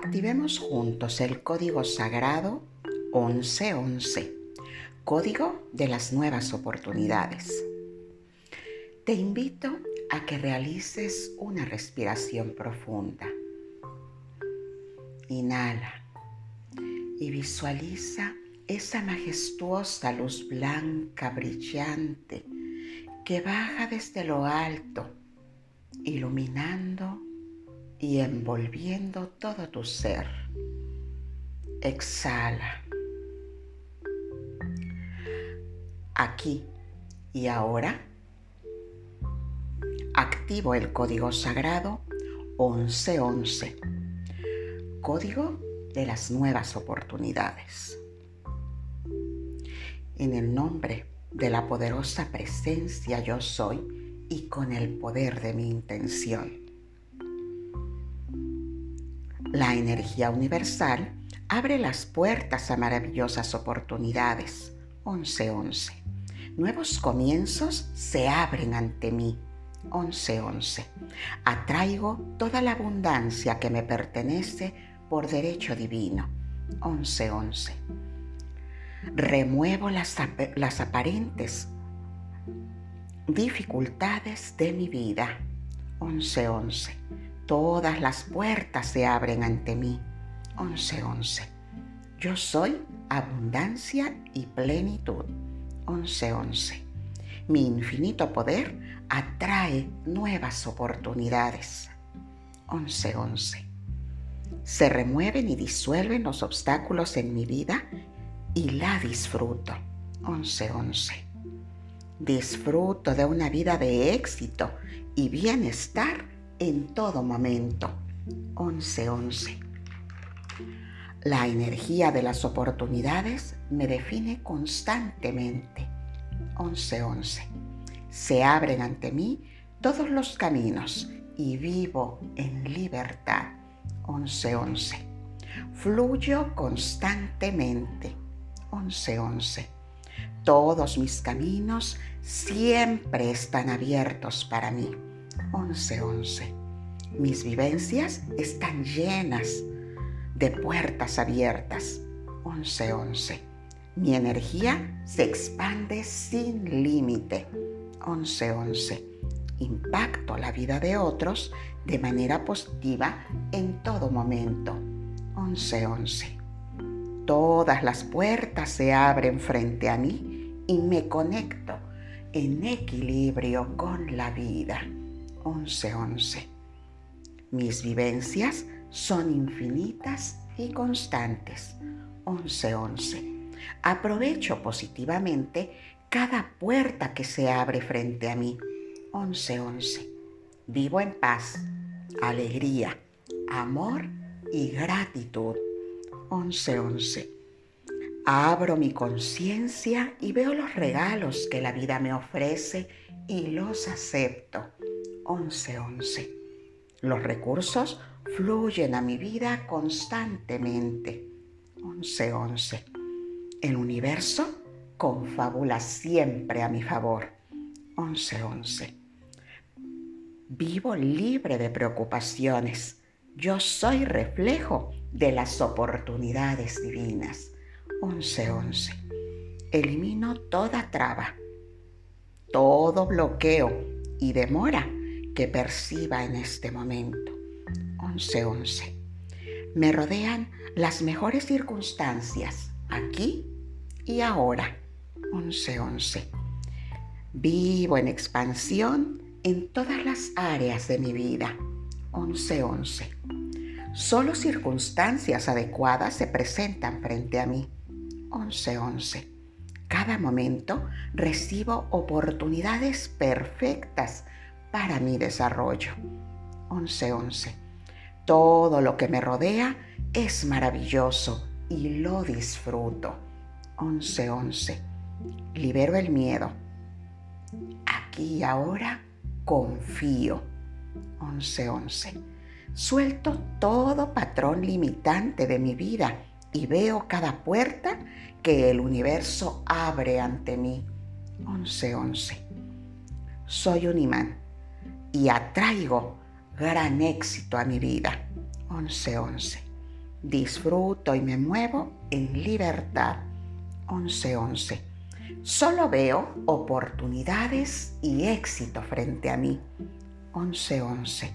Activemos juntos el código sagrado 1111, código de las nuevas oportunidades. Te invito a que realices una respiración profunda. Inhala y visualiza esa majestuosa luz blanca brillante que baja desde lo alto, iluminando y envolviendo todo tu ser. Exhala. Aquí y ahora activo el código sagrado 1111, código de las nuevas oportunidades. En el nombre de la poderosa presencia yo soy y con el poder de mi intención la energía universal abre las puertas a maravillosas oportunidades. 11.11. Nuevos comienzos se abren ante mí. 11.11. Atraigo toda la abundancia que me pertenece por derecho divino. 11.11. Remuevo las, aparentes dificultades de mi vida. 11.11 Todas las puertas se abren ante mí. 11.11. Yo soy abundancia y plenitud. 11.11. Mi infinito poder atrae nuevas oportunidades. 11.11. Se remueven y disuelven los obstáculos en mi vida y la disfruto. 11.11. Disfruto de una vida de éxito y bienestar en todo momento. 11.11. La energía de las oportunidades me define constantemente. 11.11. Se abren ante mí todos los caminos y vivo en libertad. 11.11. Fluyo constantemente. 11.11. Todos mis caminos siempre están abiertos para mí. 11:11. Mis vivencias están llenas de puertas abiertas. 11:11. Mi energía se expande sin límite. 11:11. Impacto la vida de otros de manera positiva en todo momento. 11:11. Todas las puertas se abren frente a mí y me conecto en equilibrio con la vida. 11:11. Mis vivencias son infinitas y constantes. 11:11. Aprovecho positivamente cada puerta que se abre frente a mí. 11:11. Vivo en paz, alegría, amor y gratitud. 11:11. Abro mi conciencia y veo los regalos que la vida me ofrece y los acepto. 1111. Los recursos fluyen a mi vida constantemente. 1111. El universo confabula siempre a mi favor. 1111. Vivo libre de preocupaciones. Yo soy reflejo de las oportunidades divinas. 1111. Elimino toda traba, todo bloqueo y demora que perciba en este momento. 11.11. Me rodean las mejores circunstancias aquí y ahora. 11.11. Vivo en expansión en todas las áreas de mi vida. 11.11. Solo circunstancias adecuadas se presentan frente a mí. 11.11. Cada momento recibo oportunidades perfectas para mi desarrollo. 11.11. Todo lo que me rodea es maravilloso y lo disfruto. 11.11. Libero el miedo. Aquí y ahora confío. 11.11. Suelto todo patrón limitante de mi vida y veo cada puerta que el universo abre ante mí. 11.11. Soy un imán y atraigo gran éxito a mi vida. 11.11. Disfruto y me muevo en libertad. 11.11. Solo veo oportunidades y éxito frente a mí. 11.11.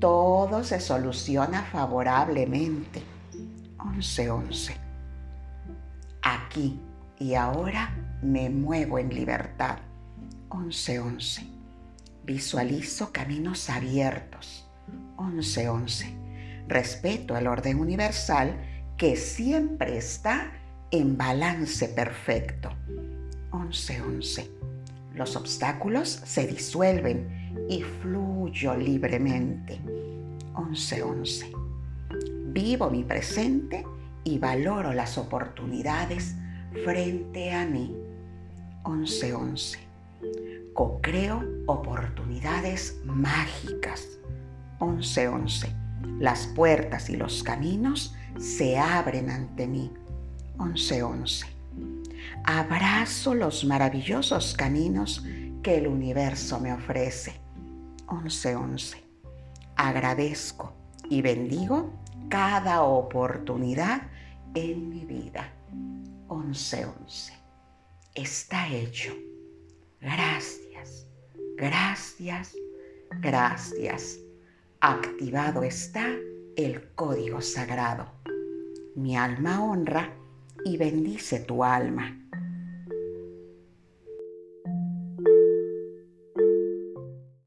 Todo se soluciona favorablemente. 11.11. Aquí y ahora me muevo en libertad. 11.11. Visualizo caminos abiertos. 11.11. Respeto el orden universal que siempre está en balance perfecto. 11.11. Los obstáculos se disuelven y fluyo libremente. 11.11. Vivo mi presente y valoro las oportunidades frente a mí. 11.11. Co-creo oportunidades mágicas. 11.11. Las puertas y los caminos se abren ante mí. 11.11. Abrazo los maravillosos caminos que el universo me ofrece. 11.11. Agradezco y bendigo cada oportunidad en mi vida. 11.11. Está hecho. Gracias, gracias, gracias. Activado está el código sagrado. Mi alma honra y bendice tu alma